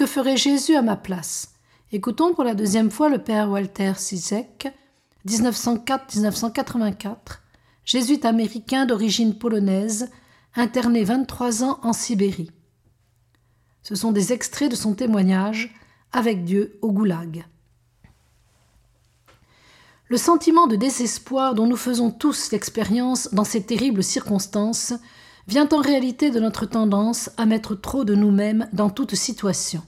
que ferait Jésus à ma place? Écoutons pour la deuxième fois le père Walter Sizek, 1904-1984, jésuite américain d'origine polonaise, interné 23 ans en Sibérie. Ce sont des extraits de son témoignage avec Dieu au goulag. Le sentiment de désespoir dont nous faisons tous l'expérience dans ces terribles circonstances vient en réalité de notre tendance à mettre trop de nous-mêmes dans toute situation.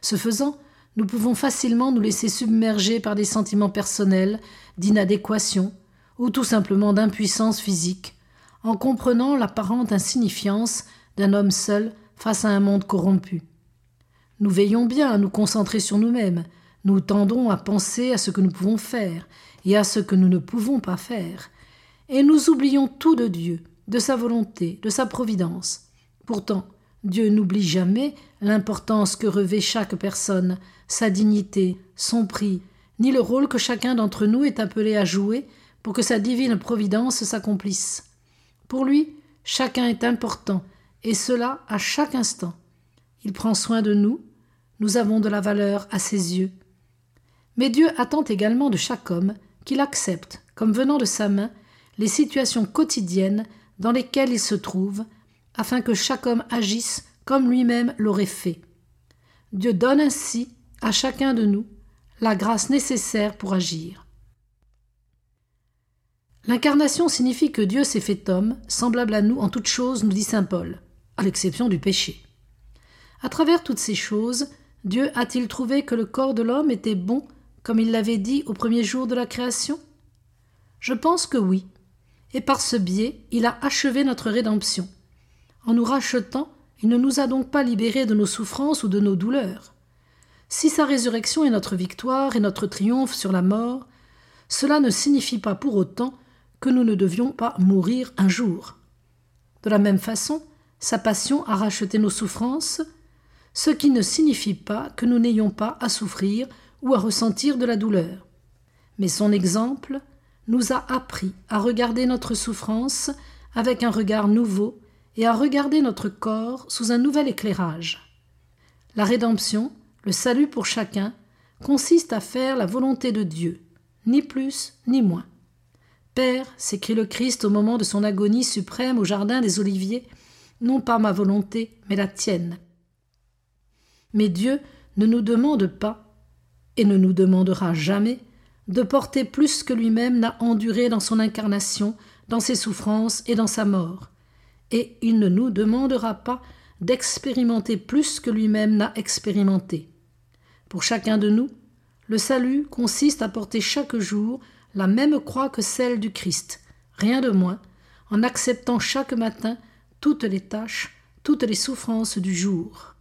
Ce faisant, nous pouvons facilement nous laisser submerger par des sentiments personnels d'inadéquation ou tout simplement d'impuissance physique, en comprenant l'apparente insignifiance d'un homme seul face à un monde corrompu. Nous veillons bien à nous concentrer sur nous-mêmes, nous tendons à penser à ce que nous pouvons faire et à ce que nous ne pouvons pas faire, et nous oublions tout de Dieu, de sa volonté, de sa providence. Pourtant, Dieu n'oublie jamais l'importance que revêt chaque personne, sa dignité, son prix, ni le rôle que chacun d'entre nous est appelé à jouer pour que sa divine providence s'accomplisse. Pour lui, chacun est important, et cela à chaque instant. Il prend soin de nous, nous avons de la valeur à ses yeux. Mais Dieu attend également de chaque homme qu'il accepte, comme venant de sa main, les situations quotidiennes dans lesquelles il se trouve, afin que chaque homme agisse comme lui-même l'aurait fait. Dieu donne ainsi à chacun de nous la grâce nécessaire pour agir. L'incarnation signifie que Dieu s'est fait homme, semblable à nous en toutes choses, nous dit saint Paul, à l'exception du péché. À travers toutes ces choses, Dieu a-t-il trouvé que le corps de l'homme était bon comme il l'avait dit au premier jour de la création? Je pense que oui. Et par ce biais, il a achevé notre rédemption. En nous rachetant, il ne nous a donc pas libérés de nos souffrances ou de nos douleurs. Si sa résurrection est notre victoire et notre triomphe sur la mort, cela ne signifie pas pour autant que nous ne devions pas mourir un jour. De la même façon, sa passion a racheté nos souffrances, ce qui ne signifie pas que nous n'ayons pas à souffrir ou à ressentir de la douleur. Mais son exemple nous a appris à regarder notre souffrance avec un regard nouveau et à regarder notre corps sous un nouvel éclairage. La rédemption, le salut pour chacun, consiste à faire la volonté de Dieu, ni plus ni moins. Père, s'écrie le Christ au moment de son agonie suprême au jardin des Oliviers, non pas ma volonté, mais la tienne. Mais Dieu ne nous demande pas et ne nous demandera jamais de porter plus que lui-même n'a enduré dans son incarnation, dans ses souffrances et dans sa mort. Et il ne nous demandera pas d'expérimenter plus que lui-même n'a expérimenté. Pour chacun de nous, le salut consiste à porter chaque jour la même croix que celle du Christ, rien de moins, en acceptant chaque matin toutes les tâches, toutes les souffrances du jour.